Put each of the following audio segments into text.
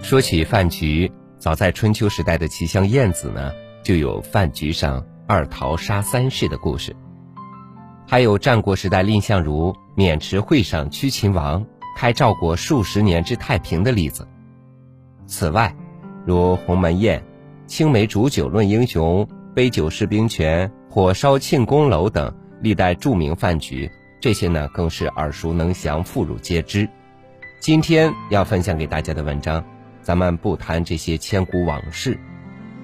说起饭局，早在春秋时代的齐相晏子呢，就有饭局上二桃杀三士的故事；还有战国时代蔺相如渑池会上屈秦王，开赵国数十年之太平的例子。此外，如鸿门宴、青梅煮酒论英雄、杯酒释兵权、火烧庆功楼等历代著名饭局，这些呢更是耳熟能详、妇孺皆知。今天要分享给大家的文章。咱们不谈这些千古往事，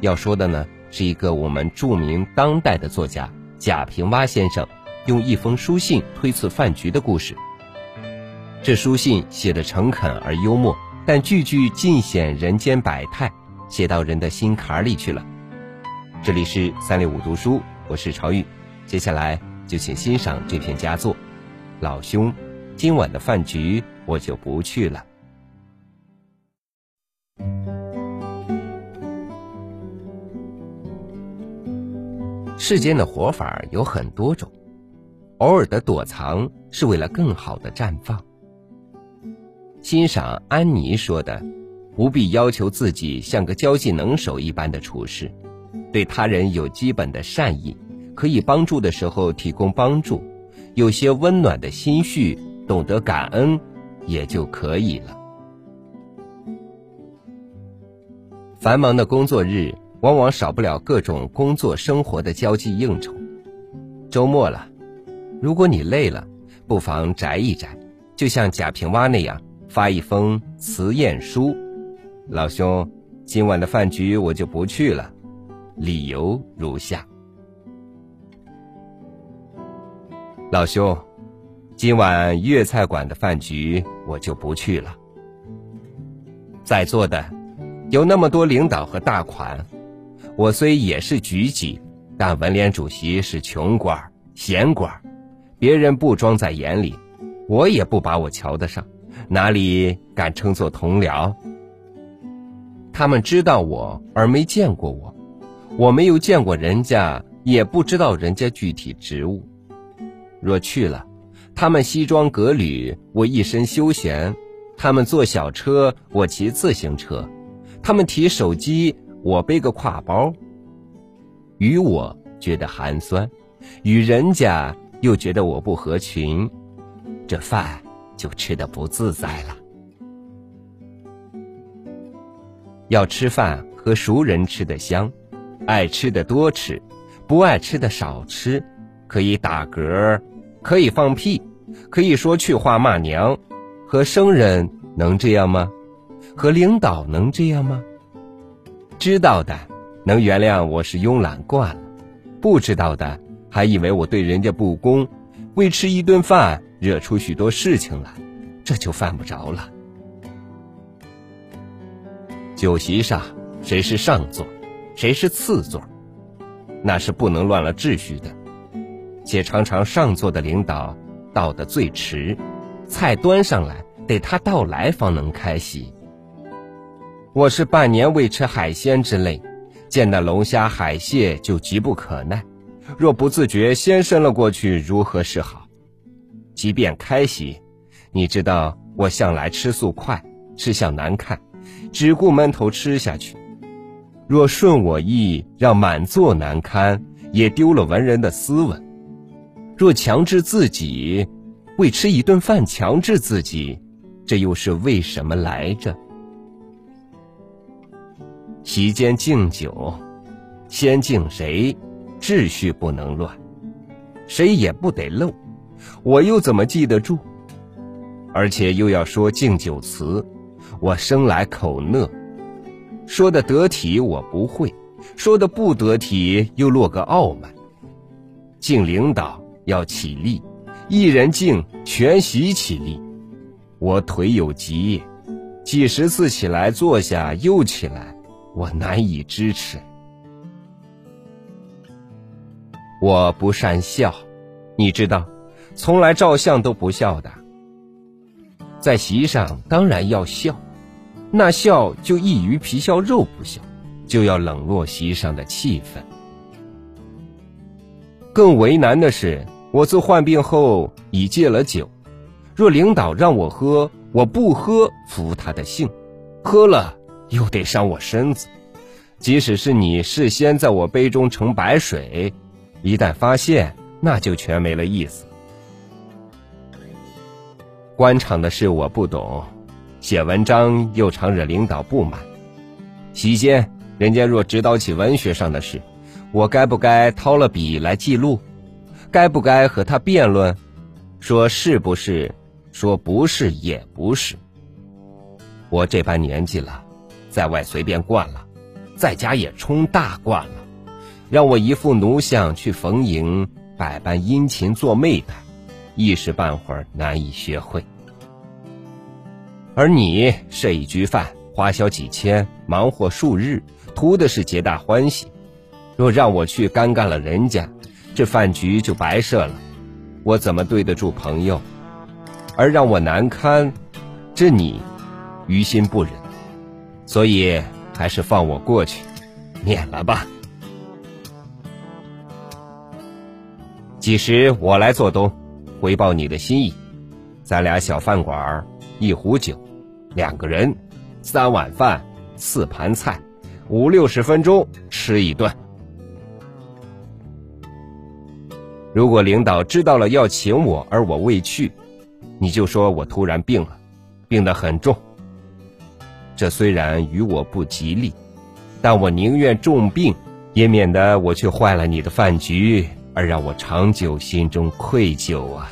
要说的呢是一个我们著名当代的作家贾平凹先生用一封书信推辞饭局的故事。这书信写的诚恳而幽默，但句句尽显人间百态，写到人的心坎里去了。这里是三六五读书，我是朝玉，接下来就请欣赏这篇佳作。老兄，今晚的饭局我就不去了。世间的活法有很多种，偶尔的躲藏是为了更好的绽放。欣赏安妮说的：“不必要求自己像个交际能手一般的处事，对他人有基本的善意，可以帮助的时候提供帮助，有些温暖的心绪，懂得感恩，也就可以了。”繁忙的工作日，往往少不了各种工作生活的交际应酬。周末了，如果你累了，不妨宅一宅，就像贾平凹那样发一封辞宴书。老兄，今晚的饭局我就不去了，理由如下：老兄，今晚粤菜馆的饭局我就不去了。在座的。有那么多领导和大款，我虽也是局级，但文联主席是穷官闲官别人不装在眼里，我也不把我瞧得上，哪里敢称作同僚？他们知道我而没见过我，我没有见过人家，也不知道人家具体职务。若去了，他们西装革履，我一身休闲；他们坐小车，我骑自行车。他们提手机，我背个挎包。与我觉得寒酸，与人家又觉得我不合群，这饭就吃的不自在了。要吃饭和熟人吃的香，爱吃的多吃，不爱吃的少吃，可以打嗝，可以放屁，可以说去话骂娘，和生人能这样吗？和领导能这样吗？知道的能原谅我是慵懒惯了，不知道的还以为我对人家不公，为吃一顿饭惹出许多事情来，这就犯不着了。酒席上谁是上座，谁是次座，那是不能乱了秩序的。且常常上座的领导到的最迟，菜端上来得他到来方能开席。我是半年未吃海鲜之类，见那龙虾海蟹就急不可耐，若不自觉先伸了过去，如何是好？即便开席，你知道我向来吃素快，吃相难看，只顾闷头吃下去。若顺我意，让满座难堪，也丢了文人的斯文。若强制自己，为吃一顿饭强制自己，这又是为什么来着？席间敬酒，先敬谁，秩序不能乱，谁也不得漏，我又怎么记得住？而且又要说敬酒词，我生来口讷，说的得体我不会，说的不得体又落个傲慢。敬领导要起立，一人敬全席起立，我腿有疾，几十次起来坐下又起来。我难以支持。我不善笑，你知道，从来照相都不笑的。在席上当然要笑，那笑就异于皮笑肉不笑，就要冷落席上的气氛。更为难的是，我自患病后已戒了酒，若领导让我喝，我不喝，服他的性，喝了又得伤我身子。即使是你事先在我杯中盛白水，一旦发现，那就全没了意思。官场的事我不懂，写文章又常惹领导不满。席间，人家若指导起文学上的事，我该不该掏了笔来记录？该不该和他辩论？说是不是？说不是也不是。我这般年纪了，在外随便惯了。在家也冲大惯了，让我一副奴相去逢迎，百般殷勤做媚态，一时半会儿难以学会。而你设一局饭，花销几千，忙活数日，图的是皆大欢喜。若让我去尴尬了人家，这饭局就白设了，我怎么对得住朋友？而让我难堪，这你于心不忍，所以。还是放我过去，免了吧。几时我来做东，回报你的心意。咱俩小饭馆一壶酒，两个人，三碗饭，四盘菜，五六十分钟吃一顿。如果领导知道了要请我，而我未去，你就说我突然病了，病得很重。这虽然与我不吉利，但我宁愿重病，也免得我却坏了你的饭局，而让我长久心中愧疚啊。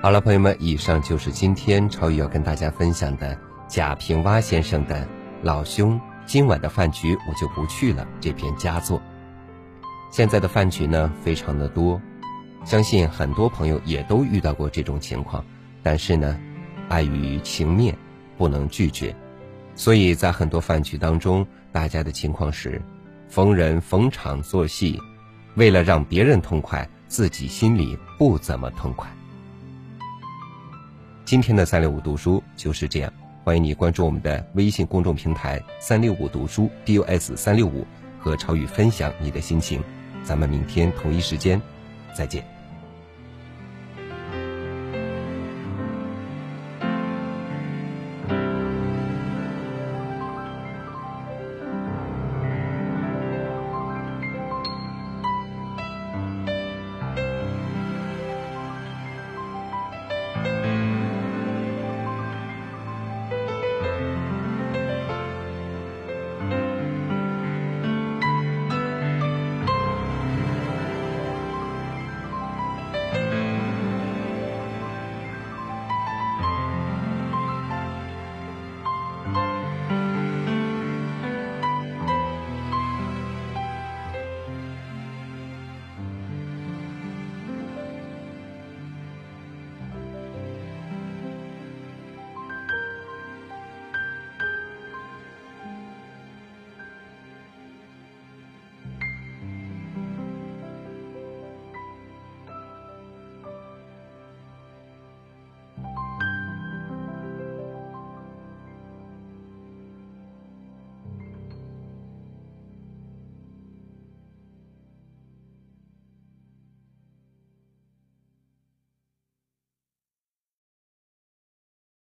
好了，朋友们，以上就是今天超宇要跟大家分享的贾平凹先生的《老兄，今晚的饭局我就不去了》这篇佳作。现在的饭局呢非常的多，相信很多朋友也都遇到过这种情况，但是呢，碍于情面不能拒绝，所以在很多饭局当中，大家的情况是逢人逢场作戏，为了让别人痛快，自己心里不怎么痛快。今天的三六五读书就是这样，欢迎你关注我们的微信公众平台“三六五读书 ”，DOS 三六五，和超宇分享你的心情。咱们明天同一时间再见。